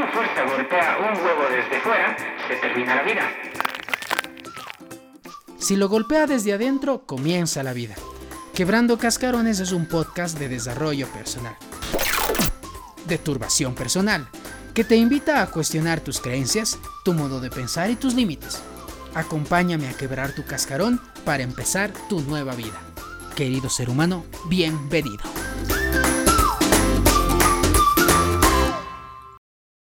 golpea un huevo desde fuera, se termina la vida. Si lo golpea desde adentro, comienza la vida. Quebrando Cascarones es un podcast de desarrollo personal. De turbación personal, que te invita a cuestionar tus creencias, tu modo de pensar y tus límites. Acompáñame a quebrar tu cascarón para empezar tu nueva vida. Querido ser humano, bienvenido.